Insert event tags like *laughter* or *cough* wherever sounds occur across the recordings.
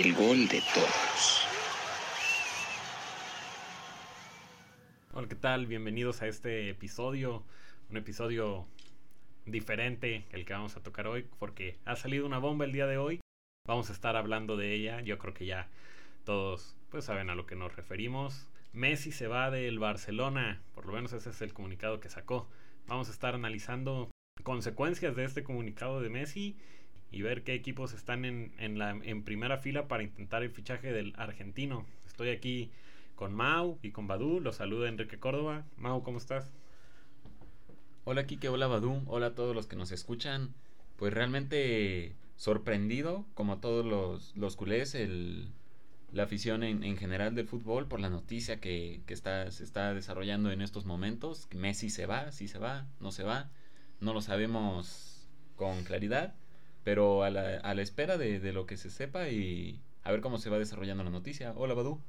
el gol de todos. Hola, ¿qué tal? Bienvenidos a este episodio, un episodio diferente el que vamos a tocar hoy porque ha salido una bomba el día de hoy. Vamos a estar hablando de ella. Yo creo que ya todos pues saben a lo que nos referimos. Messi se va del Barcelona, por lo menos ese es el comunicado que sacó. Vamos a estar analizando consecuencias de este comunicado de Messi y ver qué equipos están en, en, la, en primera fila para intentar el fichaje del argentino. Estoy aquí con Mau y con Badu. Los saluda Enrique Córdoba. Mau, ¿cómo estás? Hola Kike, hola Badu, hola a todos los que nos escuchan. Pues realmente sorprendido, como todos los, los culés, el, la afición en, en, general del fútbol por la noticia que, que está, se está desarrollando en estos momentos. Messi se va, sí se va, no se va. No lo sabemos con claridad, pero a la, a la espera de, de, lo que se sepa y a ver cómo se va desarrollando la noticia. Hola Badu.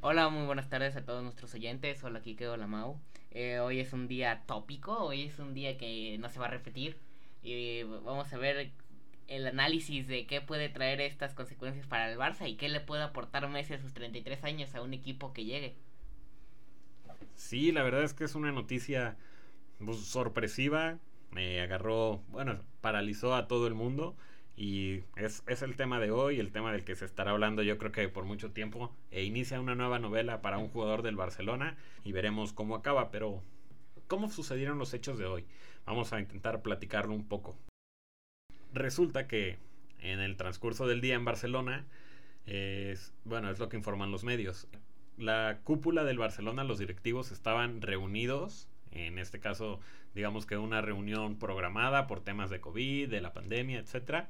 Hola, muy buenas tardes a todos nuestros oyentes. Hola Kike, hola Mau. Eh, hoy es un día tópico, hoy es un día que no se va a repetir. Y vamos a ver el análisis de qué puede traer estas consecuencias para el Barça y qué le puede aportar Messi a sus 33 años a un equipo que llegue. Sí, la verdad es que es una noticia pues, sorpresiva. Me agarró, bueno, paralizó a todo el mundo. Y es, es, el tema de hoy, el tema del que se estará hablando yo creo que por mucho tiempo. E inicia una nueva novela para un jugador del Barcelona y veremos cómo acaba. Pero, ¿cómo sucedieron los hechos de hoy? Vamos a intentar platicarlo un poco. Resulta que en el transcurso del día en Barcelona, es, bueno, es lo que informan los medios. La cúpula del Barcelona, los directivos estaban reunidos, en este caso digamos que una reunión programada por temas de COVID, de la pandemia, etcétera.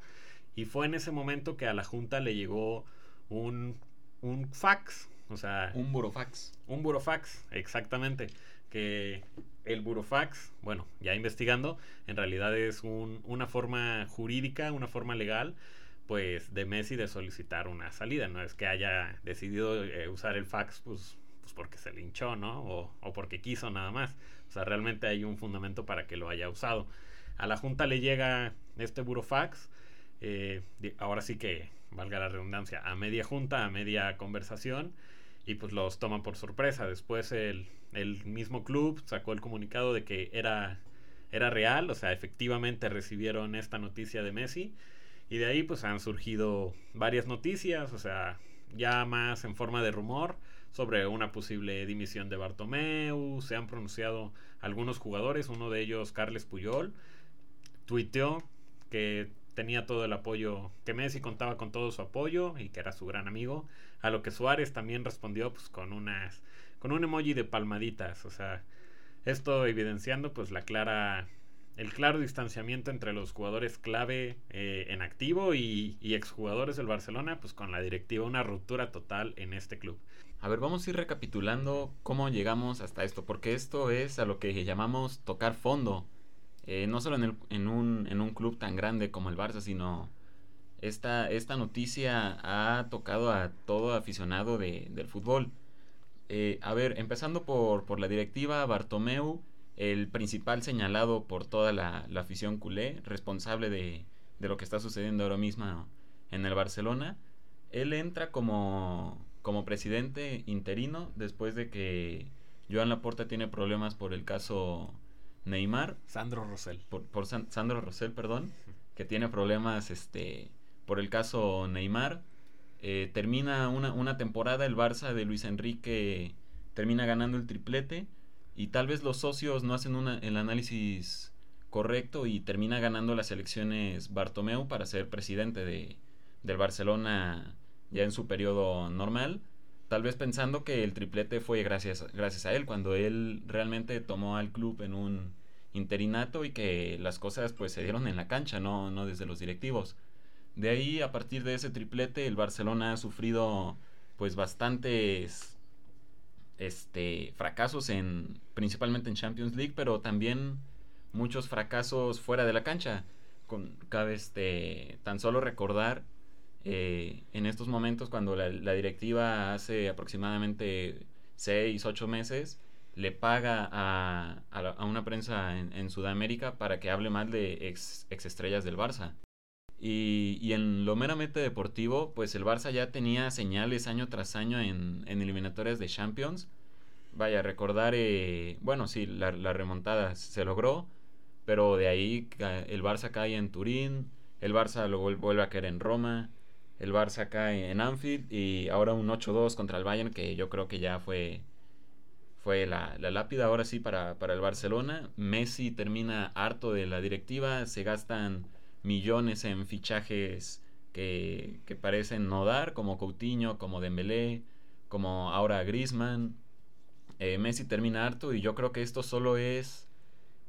Y fue en ese momento que a la Junta le llegó un, un fax, o sea... Un burofax. Un burofax, exactamente. Que el burofax, bueno, ya investigando, en realidad es un, una forma jurídica, una forma legal, pues de Messi de solicitar una salida. No es que haya decidido eh, usar el fax, pues, pues porque se le hinchó, ¿no? O, o porque quiso nada más. O sea, realmente hay un fundamento para que lo haya usado. A la Junta le llega este burofax. Eh, ahora sí que, valga la redundancia, a media junta, a media conversación. Y pues los toman por sorpresa. Después el, el mismo club sacó el comunicado de que era, era real. O sea, efectivamente recibieron esta noticia de Messi. Y de ahí pues han surgido varias noticias. O sea, ya más en forma de rumor sobre una posible dimisión de Bartomeu, se han pronunciado algunos jugadores, uno de ellos Carles Puyol, tuiteó que tenía todo el apoyo, que Messi contaba con todo su apoyo y que era su gran amigo, a lo que Suárez también respondió pues con unas con un emoji de palmaditas, o sea, esto evidenciando pues la clara el claro distanciamiento entre los jugadores clave eh, en activo y, exjugadores del Barcelona, pues con la directiva, una ruptura total en este club. A ver, vamos a ir recapitulando cómo llegamos hasta esto, porque esto es a lo que llamamos tocar fondo. Eh, no solo en, un, club tan grande como el Barça, sino esta, esta noticia ha tocado a todo aficionado de, del fútbol. Eh, a ver, empezando por, por la directiva, Bartomeu el principal señalado por toda la, la afición culé, responsable de, de, lo que está sucediendo ahora mismo en el Barcelona. Él entra como, como presidente interino después de que Joan Laporta tiene problemas por el caso Neymar. Sandro Rosell. Por, por San, Sandro Rosell, perdón. Que tiene problemas este, por el caso Neymar. Eh, termina una, una temporada, el Barça de Luis Enrique termina ganando el triplete y tal vez los socios no hacen una, el análisis correcto y termina ganando las elecciones Bartomeu para ser presidente de, del Barcelona ya en su periodo normal, tal vez pensando que el triplete fue gracias, gracias a él, cuando él realmente tomó al club en un interinato y que las cosas pues se dieron en la cancha, no, no desde los directivos. De ahí, a partir de ese triplete, el Barcelona ha sufrido pues bastantes este, fracasos en principalmente en Champions League, pero también muchos fracasos fuera de la cancha. Con, cabe este, tan solo recordar eh, en estos momentos cuando la, la, directiva hace aproximadamente 6, 8 meses le paga a, a, a una prensa en, en, Sudamérica para que hable mal de ex, ex, estrellas del Barça. Y, y, en lo meramente deportivo, pues el Barça ya tenía señales año tras año en, eliminatorias de Champions. Vaya, recordar, eh, bueno, sí, la, la, remontada se logró, pero de ahí el Barça cae en Turín, el Barça lo vuelve a caer en Roma, el Barça cae en Anfield y ahora un 8-2 contra el Bayern que yo creo que ya fue, fue la, la lápida ahora sí para, para el Barcelona. Messi termina harto de la directiva, se gastan millones en fichajes que, que parecen no dar, como Coutinho, como Dembélé, como ahora Griezmann. Eh, Messi termina harto y yo creo que esto solo es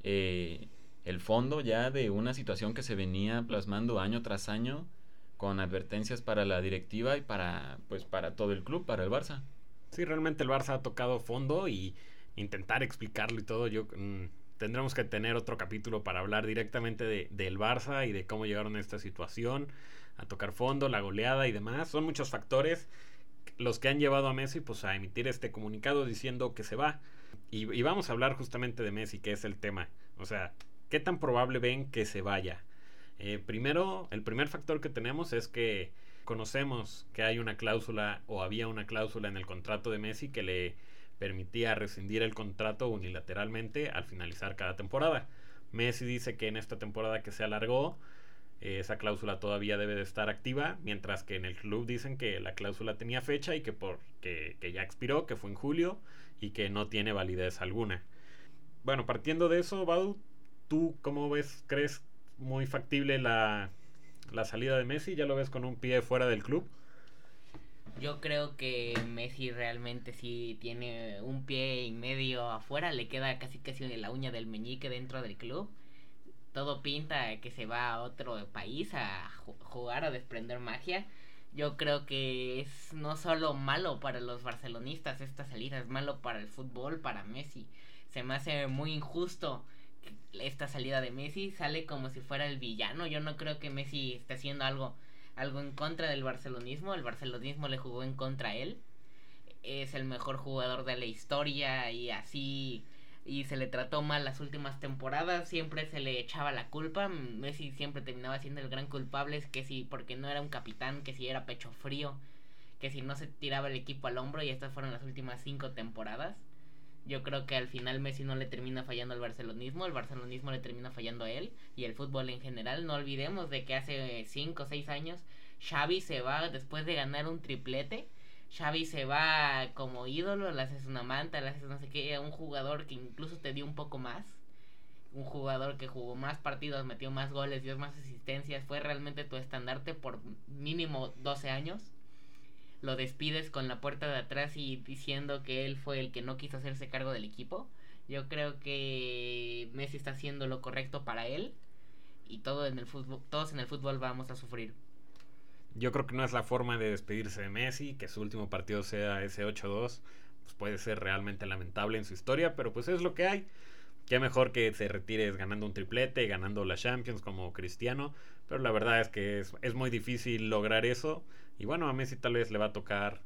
eh, el fondo ya de una situación que se venía plasmando año tras año con advertencias para la directiva y para pues para todo el club, para el Barça. Sí, realmente el Barça ha tocado fondo y intentar explicarlo y todo. Yo mmm, tendremos que tener otro capítulo para hablar directamente de, del Barça y de cómo llegaron a esta situación, a tocar fondo, la goleada y demás. Son muchos factores los que han llevado a Messi pues a emitir este comunicado diciendo que se va. Y, vamos a hablar justamente de Messi, que es el tema. O sea, ¿qué tan probable ven que se vaya? Eh, primero, el primer factor que tenemos es que conocemos que hay una cláusula o había una cláusula en el contrato de Messi que le permitía rescindir el contrato unilateralmente al finalizar cada temporada. Messi dice que en esta temporada que se alargó, eh, esa cláusula todavía debe de estar activa, mientras que en el club dicen que la cláusula tenía fecha y que, por, que, ya expiró, que fue en julio y que no tiene validez alguna. Bueno, partiendo de eso, Badu, ¿tú cómo ves, crees muy factible la, la salida de Messi? ¿Ya lo ves con un pie fuera del club? Yo creo que Messi realmente sí tiene un pie y medio afuera, le queda casi casi la uña del meñique dentro del club. Todo pinta que se va a otro país a jugar, a desprender magia. Yo creo que es no solo malo para los barcelonistas esta salida, es malo para el fútbol, para Messi. Se me hace muy injusto esta salida de Messi sale como si fuera el villano. Yo no creo que Messi esté haciendo algo, algo en contra del barcelonismo. El barcelonismo le jugó en contra a él. Es el mejor jugador de la historia y así y se le trató mal las últimas temporadas, siempre se le echaba la culpa, Messi siempre terminaba siendo el gran culpable, es que si porque no era un capitán, que si era pecho frío, que si no se tiraba el equipo al hombro y estas fueron las últimas cinco temporadas. Yo creo que al final Messi no le termina fallando al barcelonismo, el barcelonismo le termina fallando a él y el fútbol en general. No olvidemos de que hace 5 o 6 años Xavi se va después de ganar un triplete. Xavi se va como ídolo, le haces una manta, le haces no sé qué, un jugador que incluso te dio un poco más. Un jugador que jugó más partidos, metió más goles, dio más asistencias, fue realmente tu estandarte por mínimo 12 años lo despides con la puerta de atrás y diciendo que él fue el que no quiso hacerse cargo del equipo. Yo creo que Messi está haciendo lo correcto para él y todo en el fútbol, todos en el fútbol vamos a sufrir. Yo creo que no es la forma de despedirse de Messi, que su último partido sea ese 8-2, pues puede ser realmente lamentable en su historia, pero pues es lo que hay. Qué mejor que se retires ganando un triplete, ganando la Champions como Cristiano, pero la verdad es que es, muy difícil lograr eso y bueno, a Messi tal vez le va a tocar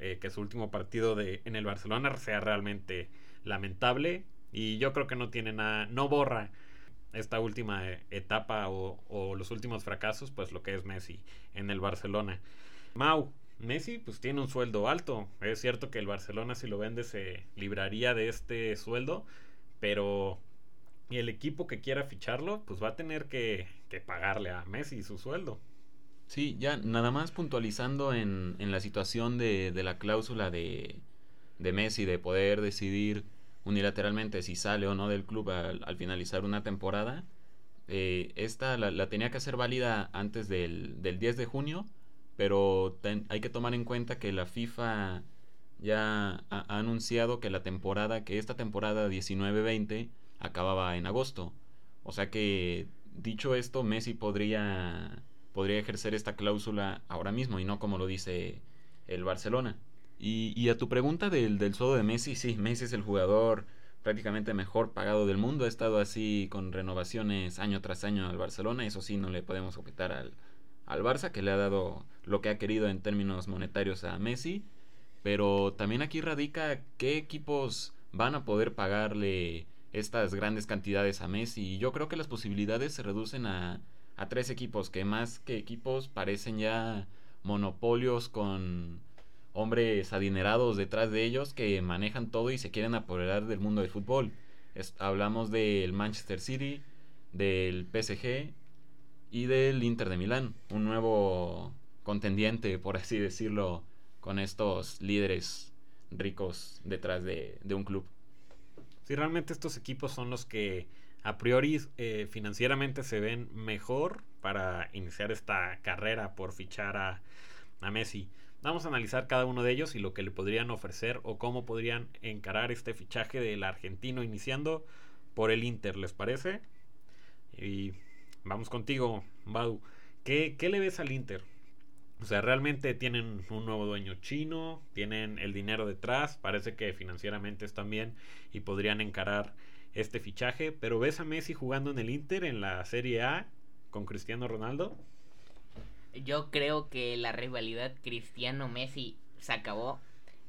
eh, que su último partido en el Barcelona sea realmente lamentable. Y yo creo que no tiene nada, no borra esta última etapa o, o, los últimos fracasos, pues lo que es Messi en el Barcelona. Mau, Messi pues tiene un sueldo alto. Es cierto que el Barcelona si lo vende se libraría de este sueldo, pero el equipo que quiera ficharlo pues va a tener que, pagarle a Messi su sueldo. Sí, ya nada más puntualizando en, la situación de, la cláusula de, Messi de poder decidir unilateralmente si sale o no del club al, al finalizar una temporada. Eh, esta la, tenía que hacer válida antes del, del 10 de junio, pero hay que tomar en cuenta que la FIFA ya ha, anunciado que la temporada, que esta temporada 19-20 acababa en agosto. O sea que, dicho esto, Messi podría podría ejercer esta cláusula ahora mismo y no como lo dice el Barcelona. Y, y a tu pregunta del, del sueldo de Messi, sí, Messi es el jugador prácticamente mejor pagado del mundo. Ha estado así con renovaciones año tras año al Barcelona. Eso sí, no le podemos objetar al, al Barça, que le ha dado lo que ha querido en términos monetarios a Messi. Pero también aquí radica qué equipos van a poder pagarle estas grandes cantidades a Messi. Y yo creo que las posibilidades se reducen a a tres equipos que más que equipos parecen ya monopolios con hombres adinerados detrás de ellos que manejan todo y se quieren apoderar del mundo del fútbol. hablamos del Manchester City, del PSG y del Inter de Milán, un nuevo contendiente, por así decirlo, con estos líderes ricos detrás de, un club. Sí, realmente estos equipos son los que a priori eh, financieramente se ven mejor para iniciar esta carrera por fichar a, Messi. Vamos a analizar cada uno de ellos y lo que le podrían ofrecer o cómo podrían encarar este fichaje del argentino iniciando por el Inter, ¿les parece? Y vamos contigo, Badu. ¿Qué, ¿Qué, le ves al Inter? O sea, realmente tienen un nuevo dueño chino, tienen el dinero detrás, parece que financieramente están bien y podrían encarar este fichaje, pero ¿ves a Messi jugando en el Inter en la Serie A con Cristiano Ronaldo? Yo creo que la rivalidad Cristiano-Messi se acabó.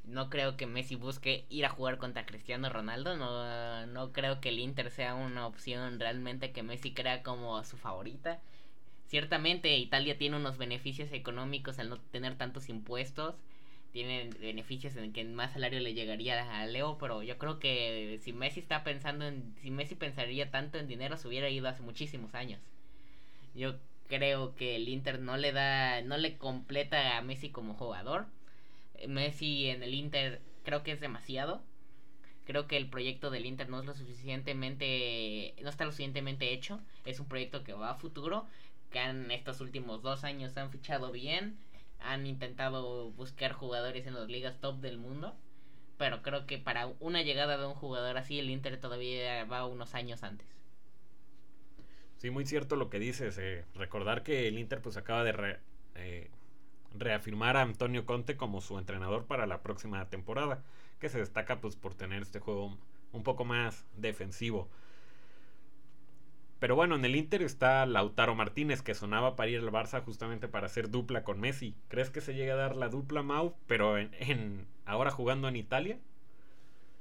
No creo que Messi busque ir a jugar contra Cristiano Ronaldo. No, no creo que el Inter sea una opción realmente que Messi crea como su favorita. Ciertamente Italia tiene unos beneficios económicos al no tener tantos impuestos. Tiene beneficios en que más salario le llegaría a Leo, pero yo creo que si Messi está pensando en si Messi pensaría tanto en dinero se hubiera ido hace muchísimos años. Yo creo que el Inter no le da no le completa a Messi como jugador. Messi en el Inter creo que es demasiado. Creo que el proyecto del Inter no es lo suficientemente no está lo suficientemente hecho. Es un proyecto que va a futuro que han estos últimos dos años han fichado bien, han intentado buscar jugadores en las ligas top del mundo, pero creo que para una llegada de un jugador así el Inter todavía va unos años antes. Sí, muy cierto lo que dices. Eh, recordar que el Inter pues acaba de eh, reafirmar a Antonio Conte como su entrenador para la próxima temporada, que se destaca pues por tener este juego un poco más defensivo. Pero bueno, en el Inter está Lautaro Martínez, que sonaba para ir al Barça justamente para hacer dupla con Messi. ¿Crees que se llegue a dar la dupla Mau, pero en, ahora jugando en Italia?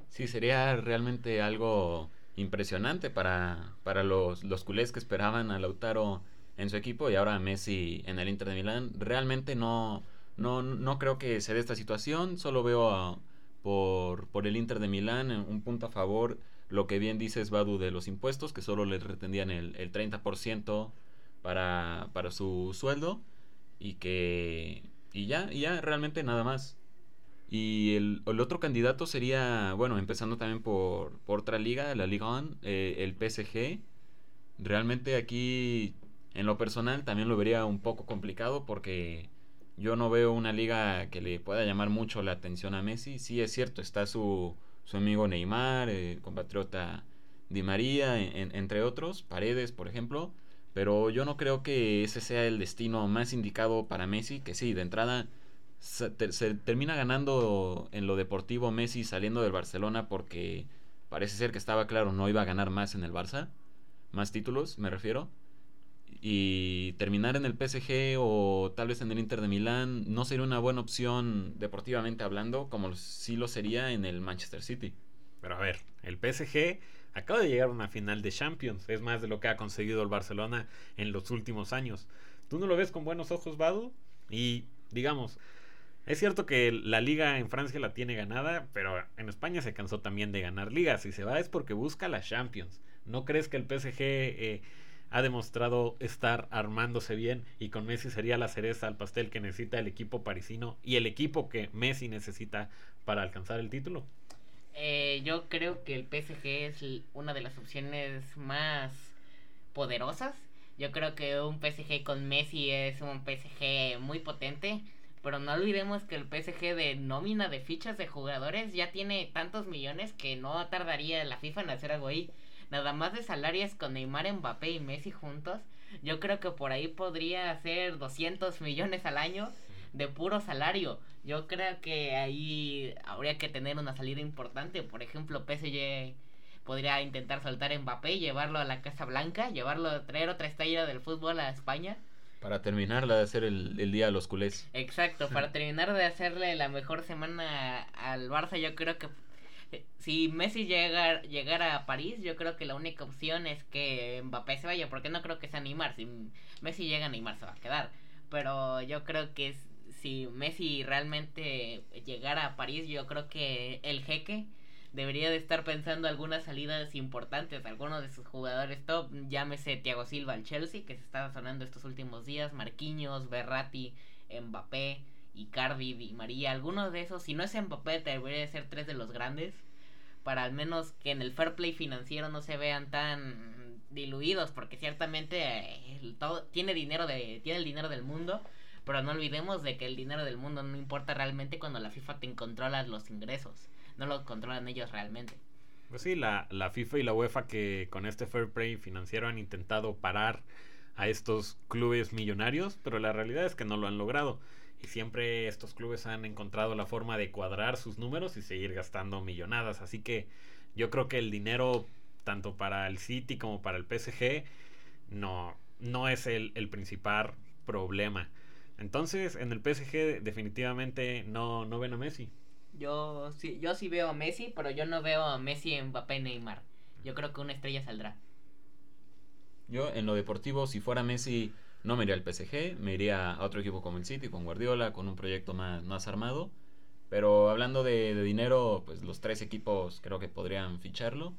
Sí, sería realmente algo impresionante para, para los, los culés que esperaban a Lautaro en su equipo y ahora a Messi en el Inter de Milán. Realmente no, no, no creo que se dé esta situación, solo veo por, por el Inter de Milán un punto a favor lo que bien dices, Badu, de los impuestos, que solo le retendían el, el 30% para, para su sueldo y que... Y ya, y ya, realmente nada más. Y el, el, otro candidato sería, bueno, empezando también por, por otra liga, la Liga 1, eh, el PSG. Realmente aquí, en lo personal, también lo vería un poco complicado porque yo no veo una liga que le pueda llamar mucho la atención a Messi. Sí, es cierto, está su, su amigo Neymar, eh, compatriota Di María, entre otros, Paredes, por ejemplo. Pero yo no creo que ese sea el destino más indicado para Messi, que sí, de entrada se, termina ganando en lo deportivo Messi saliendo del Barcelona porque parece ser que estaba claro no iba a ganar más en el Barça, más títulos me refiero. Y terminar en el PSG o tal vez en el Inter de Milán no sería una buena opción deportivamente hablando, como sí lo sería en el Manchester City. Pero a ver, el PSG acaba de llegar a una final de Champions, es más de lo que ha conseguido el Barcelona en los últimos años. ¿Tú no lo ves con buenos ojos, Badu? Y digamos, es cierto que la liga en Francia la tiene ganada, pero en España se cansó también de ganar ligas. Si se va es porque busca la Champions. ¿No crees que el PSG eh, ha demostrado estar armándose bien y con Messi sería la cereza al pastel que necesita el equipo parisino y el equipo que Messi necesita para alcanzar el título? Eh, yo creo que el PSG es una de las opciones más poderosas. Yo creo que un PSG con Messi es un PSG muy potente. Pero no olvidemos que el PSG de nómina de fichas de jugadores ya tiene tantos millones que no tardaría la FIFA en hacer algo ahí nada más de salarios con Neymar, Mbappé y Messi juntos, yo creo que por ahí podría ser 200 millones al año de puro salario. Yo creo que ahí habría que tener una salida importante. Por ejemplo, PSG podría intentar soltar Mbappé y llevarlo a la Casa Blanca, llevarlo a traer otra estrella del fútbol a España. Para terminar de hacer el, el día a los culés. Exacto, para *laughs* terminar de hacerle la mejor semana al Barça, yo creo que si Messi llega, llegara a París, yo creo que la única opción es que Mbappé se vaya, porque no creo que sea Neymar. Si Messi llega, Neymar se va a quedar. Pero yo creo que si Messi realmente llegara a París, yo creo que el jeque debería de estar pensando algunas salidas importantes, algunos de sus jugadores top, llámese Thiago Silva al Chelsea, que se está sonando estos últimos días, Marquinhos, Berratti, Mbappé, Icardi, Di María, algunos de esos, si no es Mbappé, debería de ser tres de los grandes, para al menos que en el fair play financiero no se vean tan diluidos, porque ciertamente eh, todo, tiene dinero de, tiene el dinero del mundo, pero no olvidemos de que el dinero del mundo no importa realmente cuando la FIFA te controla los ingresos no lo controlan ellos realmente. Pues sí, la, la FIFA y la UEFA que con este fair play financiero han intentado parar a estos clubes millonarios, pero la realidad es que no lo han logrado. Y siempre estos clubes han encontrado la forma de cuadrar sus números y seguir gastando millonadas. Así que yo creo que el dinero, tanto para el City como para el PSG, no, no es el, el principal problema. Entonces, en el PSG definitivamente no, no ven a Messi. Yo sí, yo sí veo a Messi, pero yo no veo a Messi, Mbappé, Neymar. Yo creo que una estrella saldrá. Yo en lo deportivo, si fuera Messi, no me iría al PSG, me iría a otro equipo como el City, con Guardiola, con un proyecto más, más armado. Pero hablando de, dinero, pues los tres equipos creo que podrían ficharlo.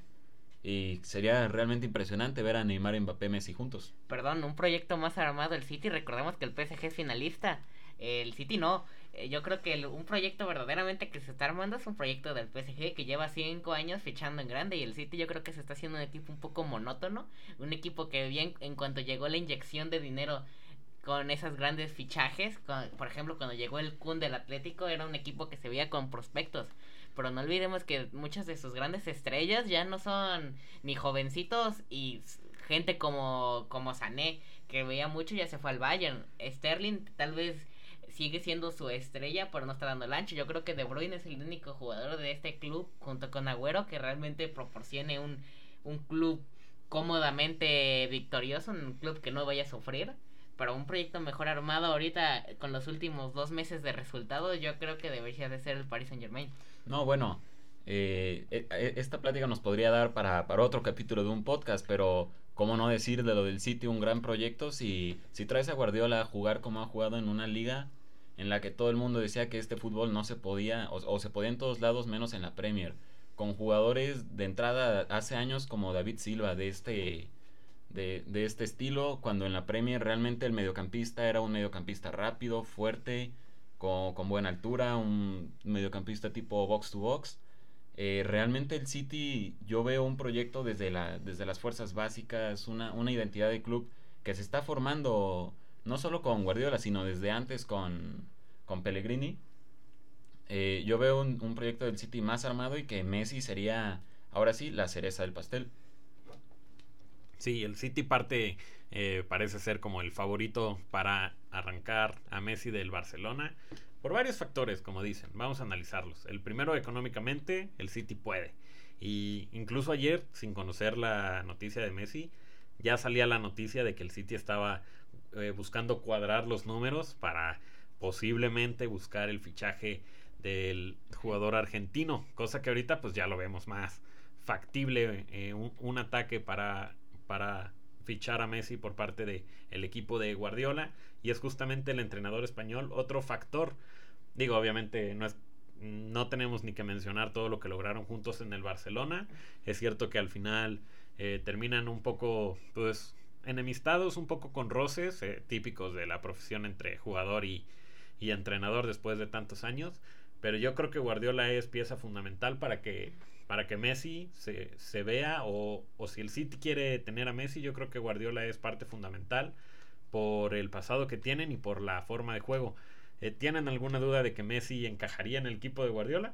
Y sería realmente impresionante ver a Neymar Mbappé Messi juntos. Perdón, un proyecto más armado el City. Recordemos que el PSG es finalista. El City no. Eh, yo creo que un proyecto verdaderamente que se está armando es un proyecto del PSG que lleva cinco años fichando en grande y el City yo creo que se está haciendo un equipo un poco monótono, un equipo que bien en cuanto llegó la inyección de dinero con esos grandes fichajes, por ejemplo cuando llegó el Kun del Atlético era un equipo que se veía con prospectos, pero no olvidemos que muchas de sus grandes estrellas ya no son ni jovencitos y gente como como Sané que veía mucho ya se fue al Bayern, Sterling tal vez sigue siendo su estrella, pero no está dando el ancho. Yo creo que De Bruyne es el único jugador de este club, junto con Agüero, que realmente proporcione un, un club cómodamente victorioso, un club que no vaya a sufrir. Pero un proyecto mejor armado ahorita, con los últimos dos meses de resultados, yo creo que debería de ser el Paris Saint Germain. No, bueno, eh, e, e, esta plática nos podría dar para, para otro capítulo de un podcast, pero cómo no decir de lo del City un gran proyecto si, si traes a Guardiola a jugar como ha jugado en una liga en la que todo el mundo decía que este fútbol no se podía, o, se podía en todos lados menos en la Premier, con jugadores de entrada hace años como David Silva de este, de, de este estilo, cuando en la Premier realmente el mediocampista era un mediocampista rápido, fuerte, con, con buena altura, un mediocampista tipo box to box. Eh, realmente el City, yo veo un proyecto desde, la, desde las fuerzas básicas, una, una identidad de club que se está formando no solo con Guardiola, sino desde antes con, con Pellegrini. Eh, yo veo un, proyecto del City más armado y que Messi sería, ahora sí, la cereza del pastel. Sí, el City parte, eh, parece ser como el favorito para arrancar a Messi del Barcelona. Por varios factores, como dicen, vamos a analizarlos. El primero, económicamente, el City puede. Y incluso ayer, sin conocer la noticia de Messi, ya salía la noticia de que el City estaba eh, buscando cuadrar los números para posiblemente buscar el fichaje del jugador argentino, cosa que ahorita pues ya lo vemos más factible, eh, un, ataque para, para fichar a Messi por parte del el equipo de Guardiola y es justamente el entrenador español otro factor. Digo, obviamente no es no tenemos ni que mencionar todo lo que lograron juntos en el Barcelona. Es cierto que al final eh, terminan un poco pues enemistados un poco con roces eh, típicos de la profesión entre jugador y, entrenador después de tantos años. Pero yo creo que Guardiola es pieza fundamental para que, para que Messi se, se vea o, o, si el City quiere tener a Messi, yo creo que Guardiola es parte fundamental por el pasado que tienen y por la forma de juego. Eh, ¿Tienen alguna duda de que Messi encajaría en el equipo de Guardiola?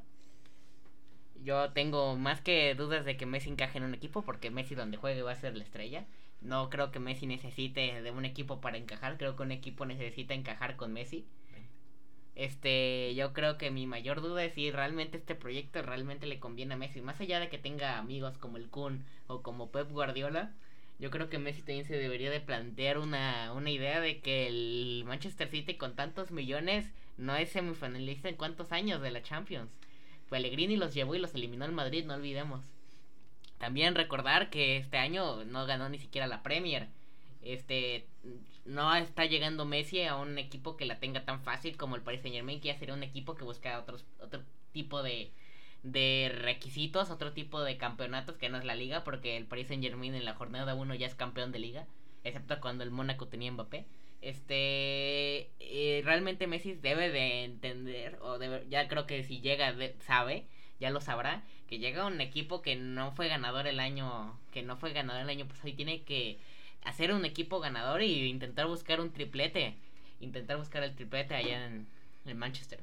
Yo tengo más que dudas de que Messi encaje en un equipo porque Messi donde juegue va a ser la estrella. No creo que Messi necesite de un equipo para encajar, creo que un equipo necesita encajar con Messi. Este, yo creo que mi mayor duda es si realmente este proyecto realmente le conviene a Messi, más allá de que tenga amigos como el Kun o como Pep Guardiola. Yo creo que Messi también se debería de plantear una, una idea de que el Manchester City con tantos millones no es semifinalista en cuántos años de la Champions Pellegrini los llevó y los eliminó el Madrid, no olvidemos. También recordar que este año no ganó ni siquiera la Premier. Este no está llegando Messi a un equipo que la tenga tan fácil como el Paris Saint Germain, que ya sería un equipo que busca otros, otro tipo de, de requisitos, otro tipo de campeonatos que no es la liga, porque el Paris Saint Germain en la jornada 1 ya es campeón de liga, excepto cuando el Mónaco tenía Mbappé. Este, eh, realmente Messi debe de entender, o ya creo que si llega, sabe, ya lo sabrá, que llega un equipo que no fue ganador el año, que no fue ganador el año pasado y tiene que hacer un equipo ganador y intentar buscar un triplete, intentar buscar el triplete allá en, en Manchester.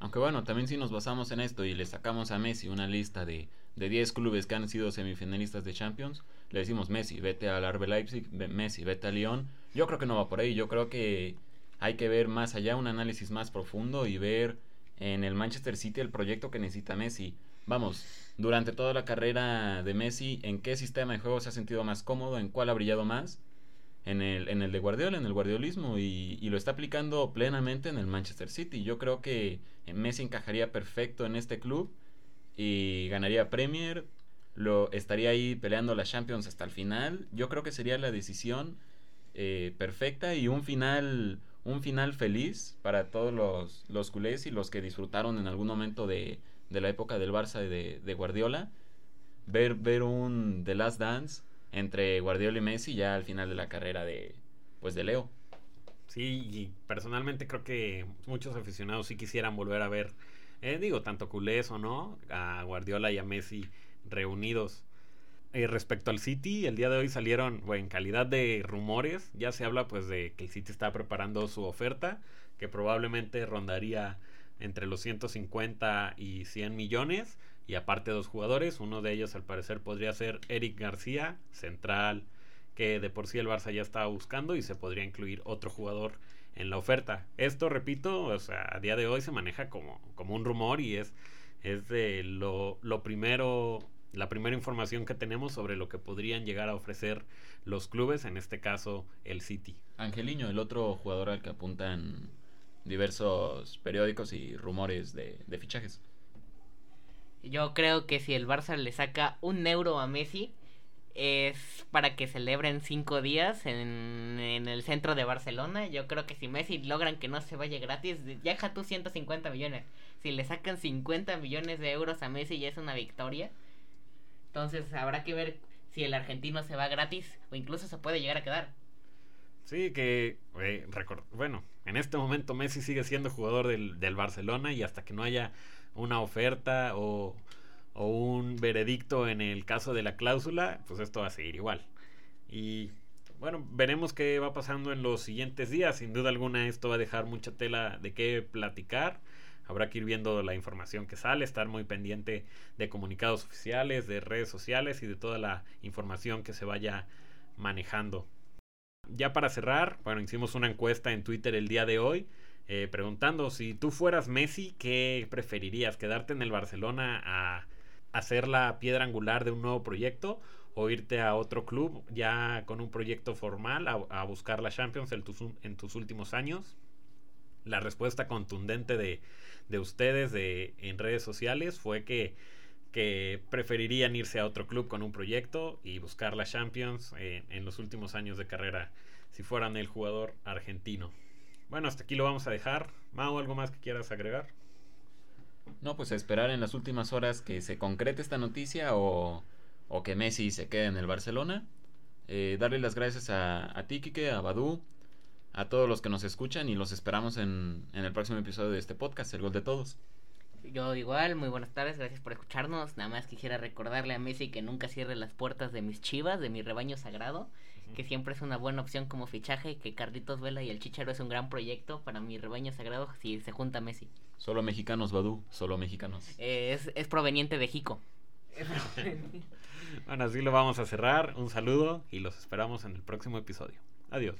Aunque bueno, también si nos basamos en esto y le sacamos a Messi una lista de, de 10 clubes que han sido semifinalistas de Champions, le decimos Messi, vete al RB Leipzig, Messi, vete a Lyon. Yo creo que no va por ahí, yo creo que hay que ver más allá, un análisis más profundo y ver en el Manchester City el proyecto que necesita Messi. Vamos, durante toda la carrera de Messi, ¿en qué sistema de juego se ha sentido más cómodo? ¿En cuál ha brillado más? en el, en el de Guardiola, en el guardiolismo, y, lo está aplicando plenamente en el Manchester City. Yo creo que Messi encajaría perfecto en este club y ganaría Premier, lo estaría ahí peleando la Champions hasta el final. Yo creo que sería la decisión eh, perfecta y un final un final feliz para todos los, los culés y los que disfrutaron en algún momento de, de la época del Barça de, de Guardiola. Ver, ver un The Last Dance entre Guardiola y Messi ya al final de la carrera de pues de Leo. Sí, y personalmente creo que muchos aficionados sí quisieran volver a ver, eh, digo, tanto culés o no, a Guardiola y a Messi reunidos. Eh, respecto al City, el día de hoy salieron, bueno, en calidad de rumores, ya se habla pues de que el City está preparando su oferta, que probablemente rondaría entre los 150 y 100 millones y aparte dos jugadores, uno de ellos al parecer podría ser Eric García, central, que de por sí el Barça ya estaba buscando y se podría incluir otro jugador en la oferta. Esto, repito, o sea, a día de hoy se maneja como, como un rumor y es, es de lo, lo primero, la primera información que tenemos sobre lo que podrían llegar a ofrecer los clubes, en este caso el City. Angeliño, el otro jugador al que apuntan diversos periódicos y rumores de, de fichajes. Yo creo que si el Barça le saca un euro a Messi, es para que celebren cinco días en, en, el centro de Barcelona. Yo creo que si Messi logran que no se vaya gratis, ya deja tú 150 millones. Si le sacan 50 millones de euros a Messi ya es una victoria. Entonces habrá que ver si el argentino se va gratis o incluso se puede llegar a quedar. Sí, que, eh, bueno, en este momento Messi sigue siendo jugador del, del Barcelona y hasta que no haya una oferta o, un veredicto en el caso de la cláusula, pues esto va a seguir igual. Y bueno, veremos qué va pasando en los siguientes días. Sin duda alguna esto va a dejar mucha tela de qué platicar. Habrá que ir viendo la información que sale, estar muy pendiente de comunicados oficiales, de redes sociales y de toda la información que se vaya manejando. Ya para cerrar, bueno, hicimos una encuesta en Twitter el día de hoy eh, preguntando si tú fueras Messi, ¿qué preferirías? ¿Quedarte en el Barcelona a hacer la piedra angular de un nuevo proyecto o irte a otro club ya con un proyecto formal a, buscar la Champions en tus, en tus, últimos años? La respuesta contundente de, de ustedes de, en redes sociales fue que, que, preferirían irse a otro club con un proyecto y buscar la Champions eh, en los últimos años de carrera si fueran el jugador argentino. Bueno, hasta aquí lo vamos a dejar. Mau, ¿algo más que quieras agregar? No, pues esperar en las últimas horas que se concrete esta noticia o, o que Messi se quede en el Barcelona. Eh, darle las gracias a, a ti, a Badu, a todos los que nos escuchan y los esperamos en, en el próximo episodio de este podcast, El Gol de Todos. Yo igual, muy buenas tardes, gracias por escucharnos. Nada más quisiera recordarle a Messi que nunca cierre las puertas de mis chivas, de mi rebaño sagrado que siempre es una buena opción como fichaje, que Carlitos Vela y el Chicharo es un gran proyecto para mi rebaño sagrado si se junta Messi. Solo mexicanos, Badu, solo mexicanos. Eh, es, es proveniente de Jico. bueno, así lo vamos a cerrar. Un saludo y los esperamos en el próximo episodio. Adiós.